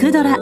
くドラ」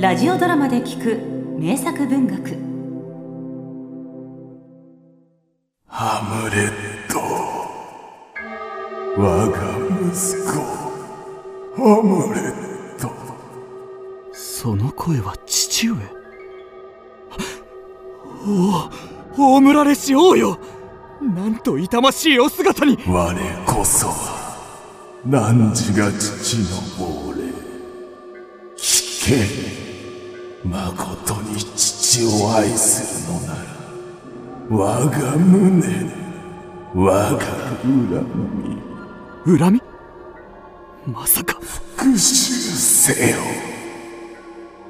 ラジオドラマで聞く名作文学。ハムレット。我が息子。ハムレット。その声は父上。おお葬られし王よなんと痛ましいお姿に我こそは汝が父の亡霊聞け誠に父を愛するのなら我が胸我が恨み。恨み？まさか。復讐せよ。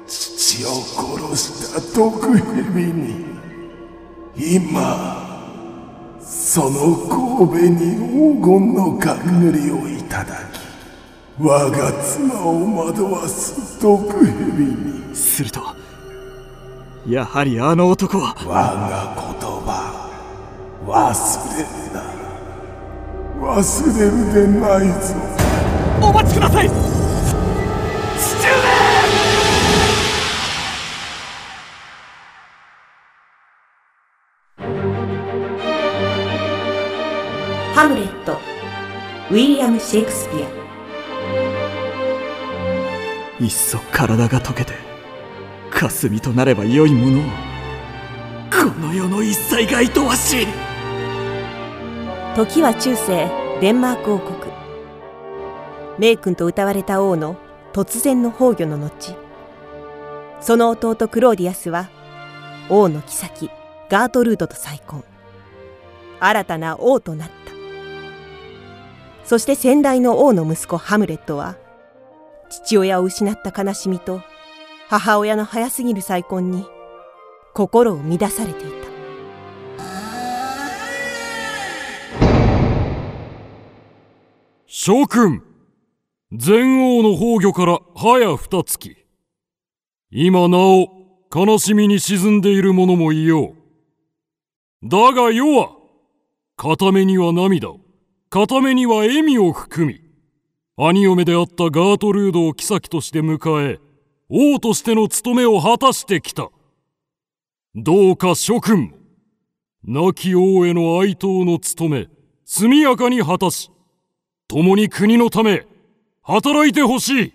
父を殺した毒蛇に今その神戸に黄金の冠をいただき我が妻を惑わす毒蛇に。するとやはりあの男は。我が言葉忘れるな。忘れるでないぞ。お待ちください。父上ハムレットウィリアム・シェイクスピアいっそ体が溶けて霞となれば良いものを。この世の一切が愛わしい時は中世デンマーク王国。名君と歌われた王の突然の崩御の後。その弟クローディアスは王の妃ガートルードと再婚。新たな王となった。そして先代の王の息子ハムレットは父親を失った悲しみと母親の早すぎる再婚に心を乱されていた。諸君前王の崩御から早二月。今なお悲しみに沈んでいる者もいよう。だが世は片目には涙片目には笑みを含み兄嫁であったガートルードを妃として迎え王としての務めを果たしてきた。どうか諸君亡き王への哀悼の務め速やかに果たし共に国のため働いてほしい。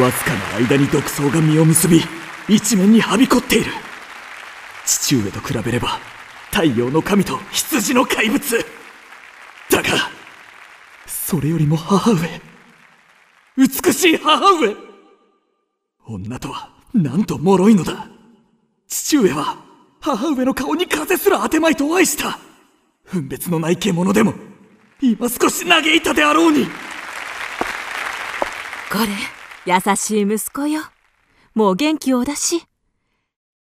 わずかな間に独走が実を結び一面にはびこっている。父上と比べれば太陽の神と羊の怪物。だがそれよりも母上美しい母上女とはなんと脆いのだ。父上は母上の顔に風すら当てまいと愛した。分別のない獣でも今少し嘆いたであろうに。これ優しい息子よ。もう元気を出し。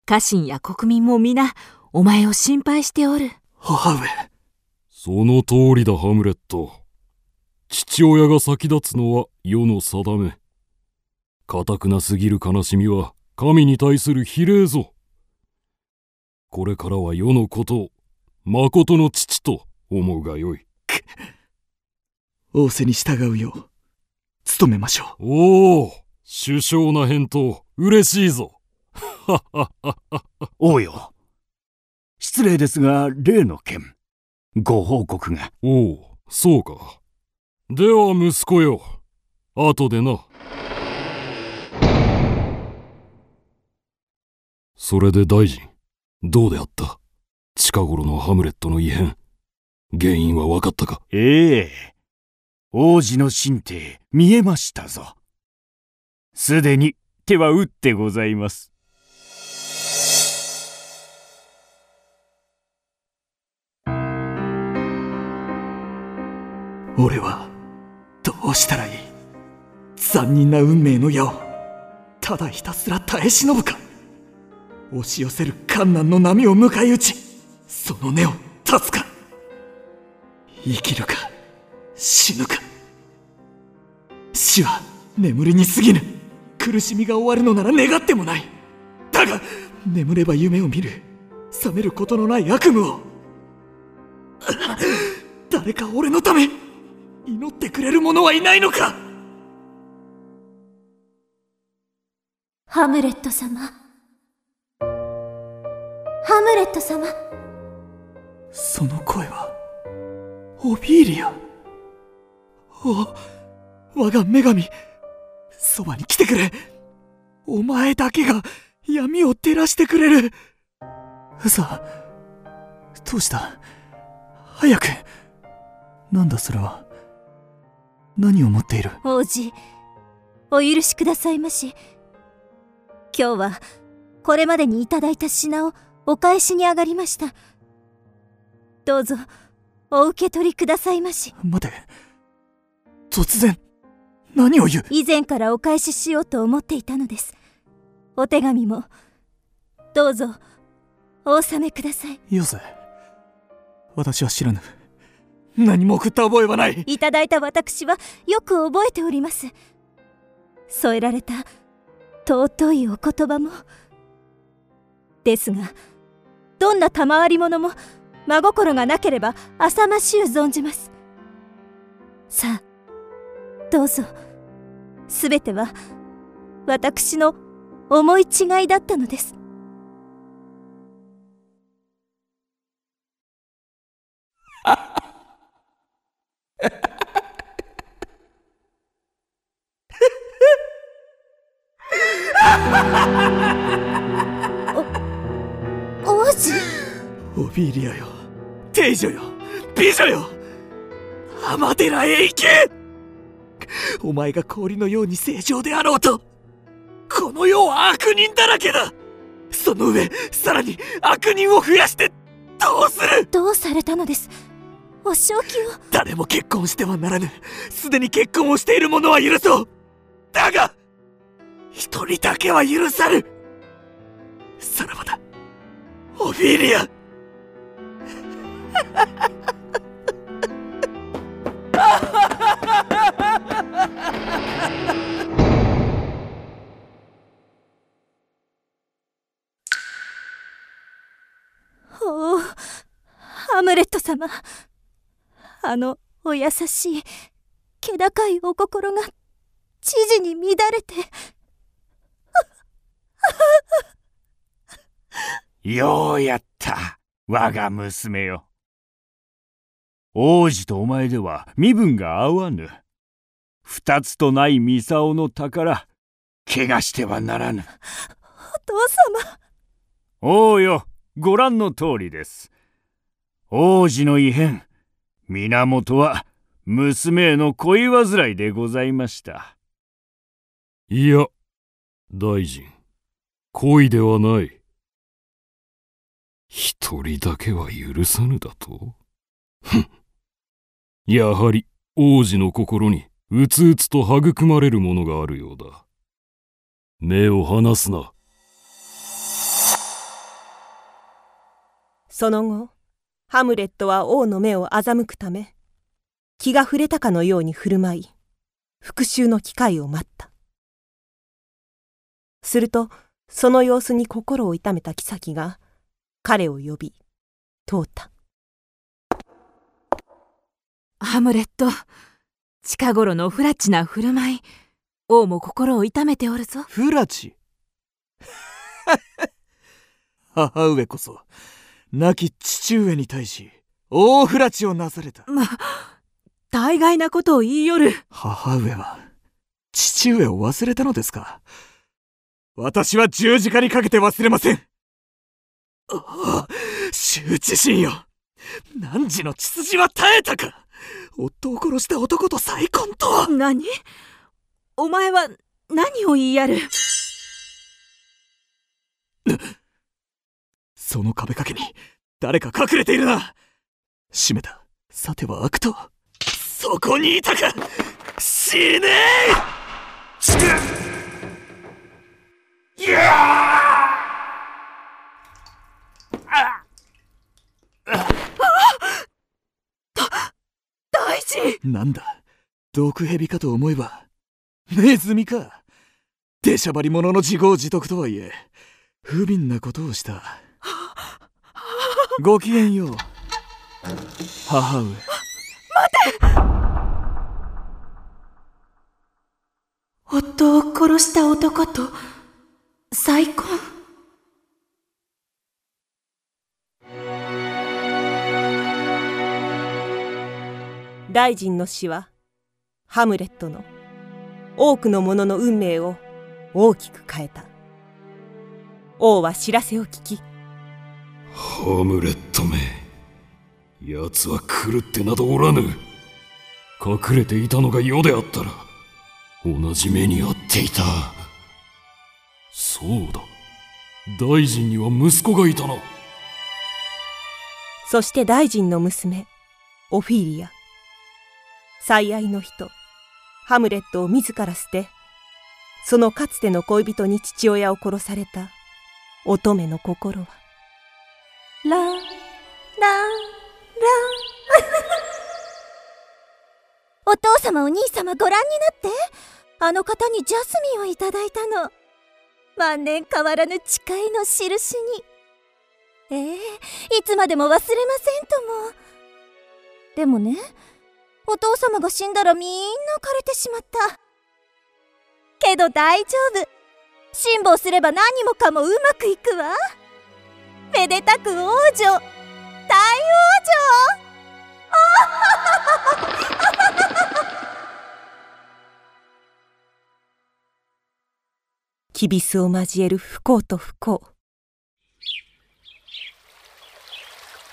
家臣や国民も皆お前を心配しておる。母上その通りだハムレット。父親が先立つのは世の定め。固くなすぎる悲しみは神に対する比例ぞ。これからは世のことを誠の父と思うがよい。仰せに従うよう努めましょう。おお首相な返答嬉しいぞ。王よ。失礼ですが例の件ご報告が。おおそうか。では息子よ。後でな。それで大臣どうであった？近頃のハムレットの異変原因は分かったか？ええ。王子の神帝見えましたぞ。すでに手は打ってございます俺はどうしたらいい残忍な運命の矢をただひたすら耐え忍ぶか押し寄せる困難の波を迎え撃ちその根を断つか生きるか死ぬか死は眠りに過ぎぬ苦しみが終わるのなら願ってもないだが眠れば夢を見る覚めることのない悪夢を誰か俺のため祈ってくれる者はいないのか？ハムレット様。ハムレット様。その声はオビーリア。お我が女神そばに来てくれ。お前だけが闇を照らしてくれる。さあどうした？早く。なんだそれは？何を持っている？王子お許しくださいまし。今日はこれまでにいただいた品をお返しに上がりました。どうぞお受け取りくださいまし。待て。突然。何を言う？以前からお返ししようと思っていたのです。お手紙も。どうぞお納めください。よせ。私は知らぬ何も送った覚えはない。いただいた私はよく覚えております。添えられた尊いお言葉も。ですがどんな賜り物も真心がなければ浅ましゅう存じます。さあどうぞ。すべては私の思い違いだったのです。お王子オビーリアよ。帝女よ。美女よ。浜寺へ行け。お前が氷のように正常であろうと。この世は悪人だらけだ。その上さらに悪人を増やしてどうする。どうされたのですお仕置きを。誰も結婚してはならぬ。すでに結婚をしている者は許そう。だが一人だけは許さぬさらばだ。オフィリア。おおハムレット様あのお優しい気高いお心が知事に乱れて。ようやった我が娘よ。王子とお前では身分が合わぬ。二つとないミサオの宝怪我してはならぬ。お父様。おうよご覧の通りです。王子の異変源は娘への恋煩いでございました。いや大臣恋ではない。一人だけは許さぬだと？ふん。やはり王子の心にうつうつと育まれるものがあるようだ。目を離すな。その後ハムレットは王の目を欺くため気が触れたかのように振る舞い復讐の機会を待った。するとその様子に心を痛めた妃が彼を呼び問うた。ハムレット近頃のフラチな振る舞い王も心を痛めておるぞ。フラチ？母上こそ亡き父上に対し大フラチをなされた。ま大概なことを言いよる。母上は父上を忘れたのですか？私は十字架にかけて忘れません。ああ羞恥心よ。汝の血筋は絶えたか。夫を殺した男と再婚とは。何？お前は何を言いやる？その壁掛けに誰か隠れているな。閉めた。さては悪とそこにいたか。死ね。いやなんだ。毒蛇かと思えばネズミか。出しゃばり者の自業自得とはいえ不憫なことをしたごきげんよう。母上。待て夫を殺した男と再婚？大臣の死はハムレットの多くの者の運命を大きく変えた。王は知らせを聞きハムレットめ。奴は狂ってなどおらぬ。隠れていたのが世であったら同じ目に遭っていた。そうだ。大臣には息子がいたな。そして大臣の娘オフィリア。最愛の人ハムレットを自ら捨てそのかつての恋人に父親を殺された乙女の心はラララお父様お兄様ご覧になって。あの方にジャスミンをいただいたの。万年変わらぬ誓いの印に。ええいつまでも忘れませんとも。でもねお父様が死んだらみんな枯れてしまった。けど大丈夫。辛抱すれば何もかもうまくいくわ。めでたく王女。大王女？キビスを交える不幸と不幸。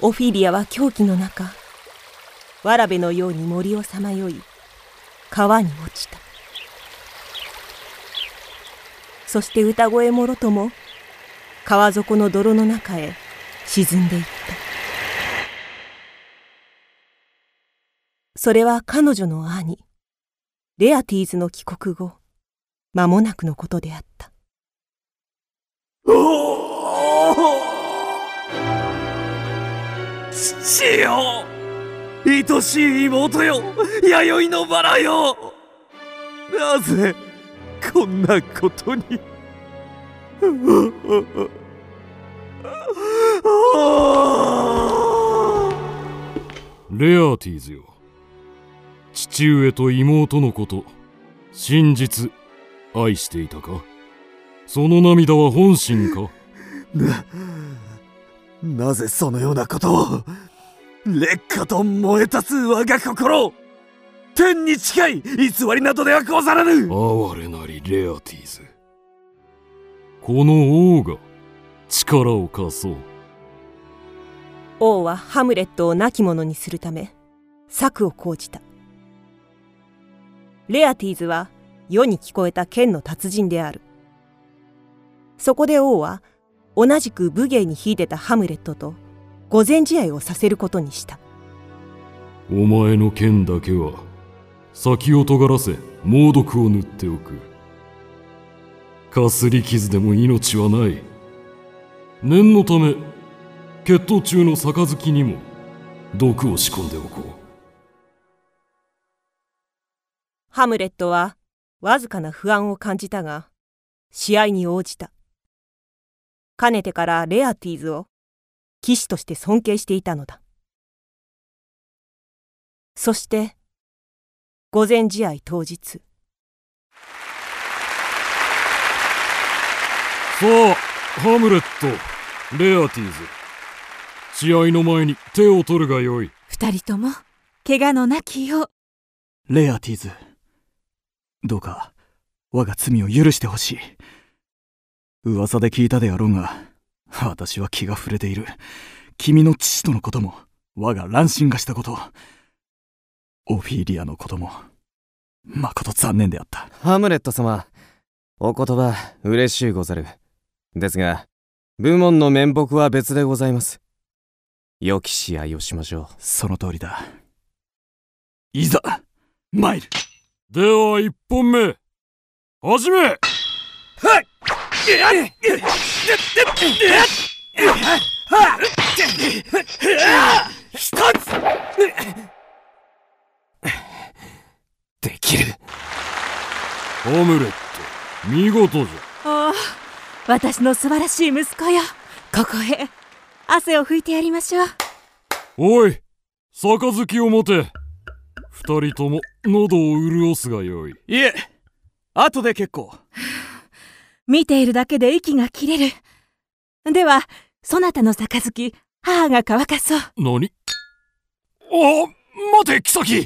オフィリアは狂気の中わらべのように森をさまよい川に落ちた。そして歌声もろとも川底の泥の中へ沈んでいった。それは彼女の兄レアティーズの帰国後間もなくのことであった。父よ愛しい妹よ弥生のバラよ。なぜこんなことに？レアティーズよ。父上と妹のこと真実愛していたか？その涙は本心か？ななぜそのようなことを劣化と燃え立つ我が心天に近い偽りなどではござらぬ。哀れなりレアティーズ。この王が力を貸そう。王はハムレットを亡き者にするため策を講じた。レアティーズは世に聞こえた剣の達人である。そこで王は同じく武芸に秀でたハムレットと御前試合をさせることにした。お前の剣だけは先を尖らせ猛毒を塗っておく。かすり傷でも命はない念のため血統中の杯にも毒を仕込んでおこう。ハムレットはわずかな不安を感じたが試合に応じた。かねてからレアティーズを騎士として尊敬していたのだ。そして御前試合当日。さあハムレットレアティーズ。試合の前に手を取るがよい。二人とも怪我のなきよう。レアティーズ。どうか我が罪を許してほしい。噂で聞いたであろうが私は気が触れている。君の父とのことも我が乱心がしたこと。オフィリアのこともまこと残念であった。ハムレット様お言葉嬉しゅうござる。ですが部門の面目は別でございます。良き試合をしましょう。その通りだ。いざ参る。では一本目。始め。はい。一つできる。ハムレット。見事じゃ。ああ私の素晴らしい息子よ。ここへ。汗を拭いてやりましょう。おい杯を持て。二人とも喉を潤すがよい。いえ後で結構。見ているだけで息が切れる。ではそなたの杯母が乾かそう。何？あ待て妃。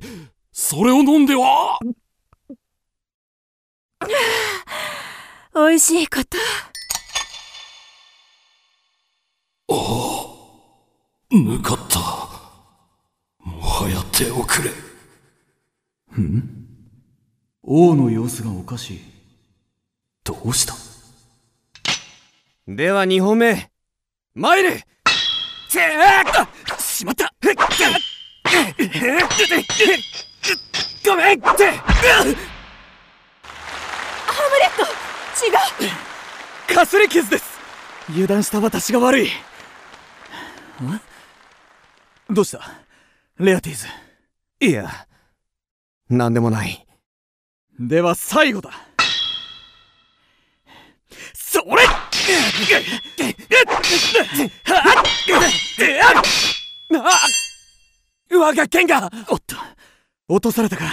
それを飲んでは。美味しいことああ。抜かった。もはや手をくれ。ん？王の様子がおかしい。どうした？では2本目。参れ。てあしまった。ごめんっ。てハムレット違うかすり傷です油断した私が悪いどうした？レアティーズ。いや。何でもない。では最後だ。それ！我が剣がおっと。落とされたか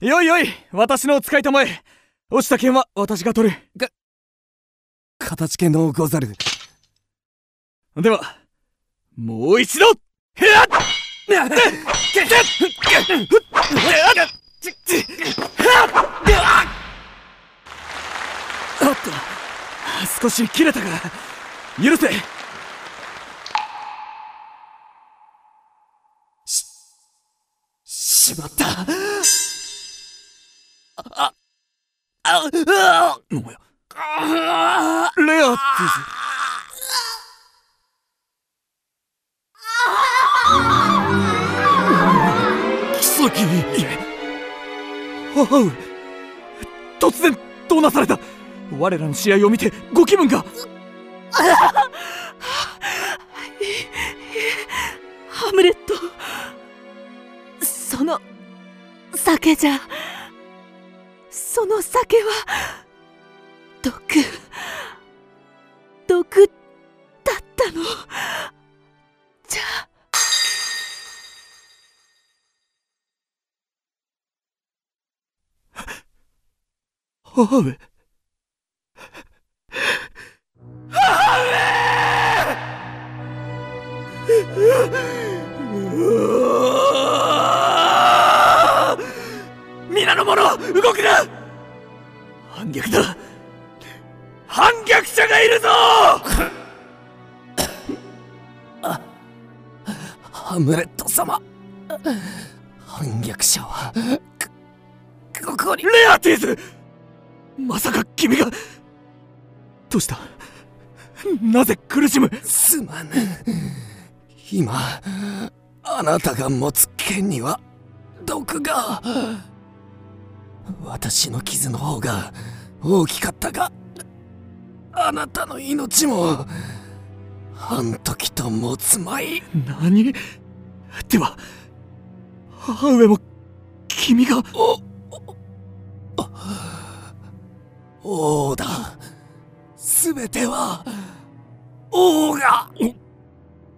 よいよい私の使いたまえ。落ちた剣は私が取る。が形剣のござるではもう一度おっと少し切れたか許せししまったあああおやレアです妃母上。突然どうなされた。我らの試合を見てご気分が。ハムレット。その酒じゃ。その酒は毒毒。母上。皆の者動くな。反逆だ。反逆者がいるぞ。ハムレット様。反逆者はここに。レアティーズまさか君が。どうした？なぜ苦しむ？すまぬ今あなたが持つ剣には毒が。私の傷の方が大きかったがあなたの命も半時と持つまい。何？では母上も君が。お王だ。全ては王が。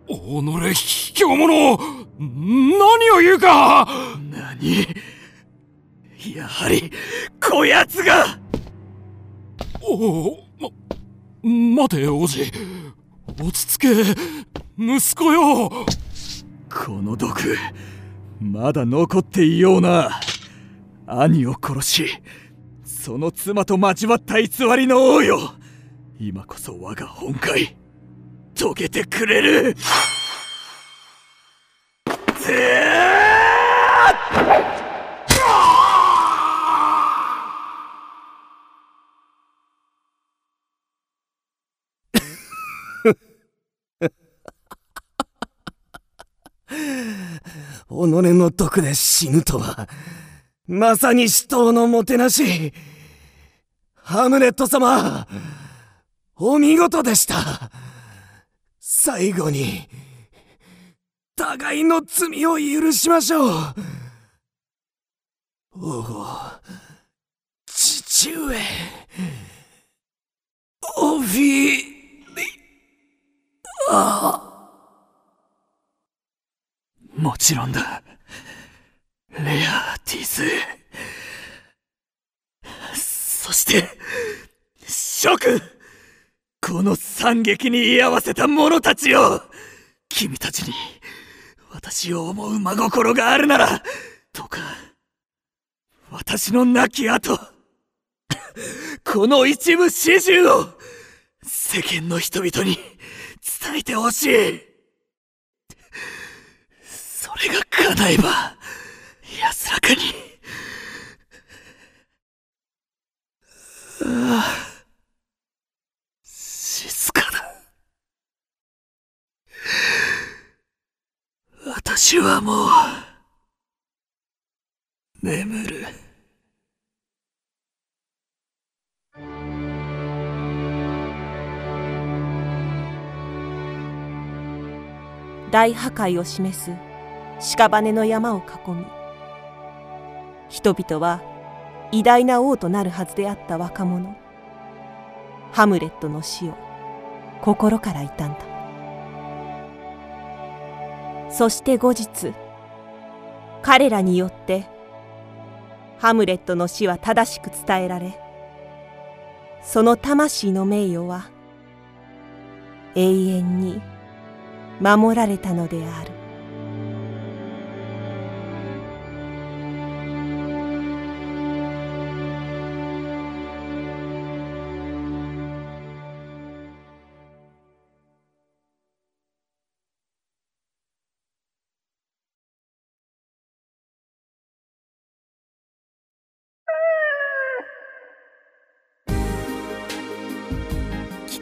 お己卑怯者何を言うか。何？やはりこやつが。おおま待て王子。落ち着け息子よ。この毒まだ残っていような。兄を殺しその妻と交わった偽りの王よ。今こそ我が本懐。解けてくれる。己の毒で死ぬとはまさに死闘のもてなし。ハムレット様お見事でした。最後に互いの罪を許しましょう。おお父上。オフィリあもちろんだ。レアティス。そして諸君この惨劇に居合わせた者たちよ君たちに私を思う真心があるならどうか私の亡き後この一部始終を世間の人々に伝えてほしい。それが叶えば安らかにああ静かだ。私はもう眠る。大破壊を示す屍の山を囲み人々は偉大な王となるはずであった若者。ハムレットの死を心から悼んだ。そして後日彼らによってハムレットの死は正しく伝えられその魂の名誉は永遠に守られたのである。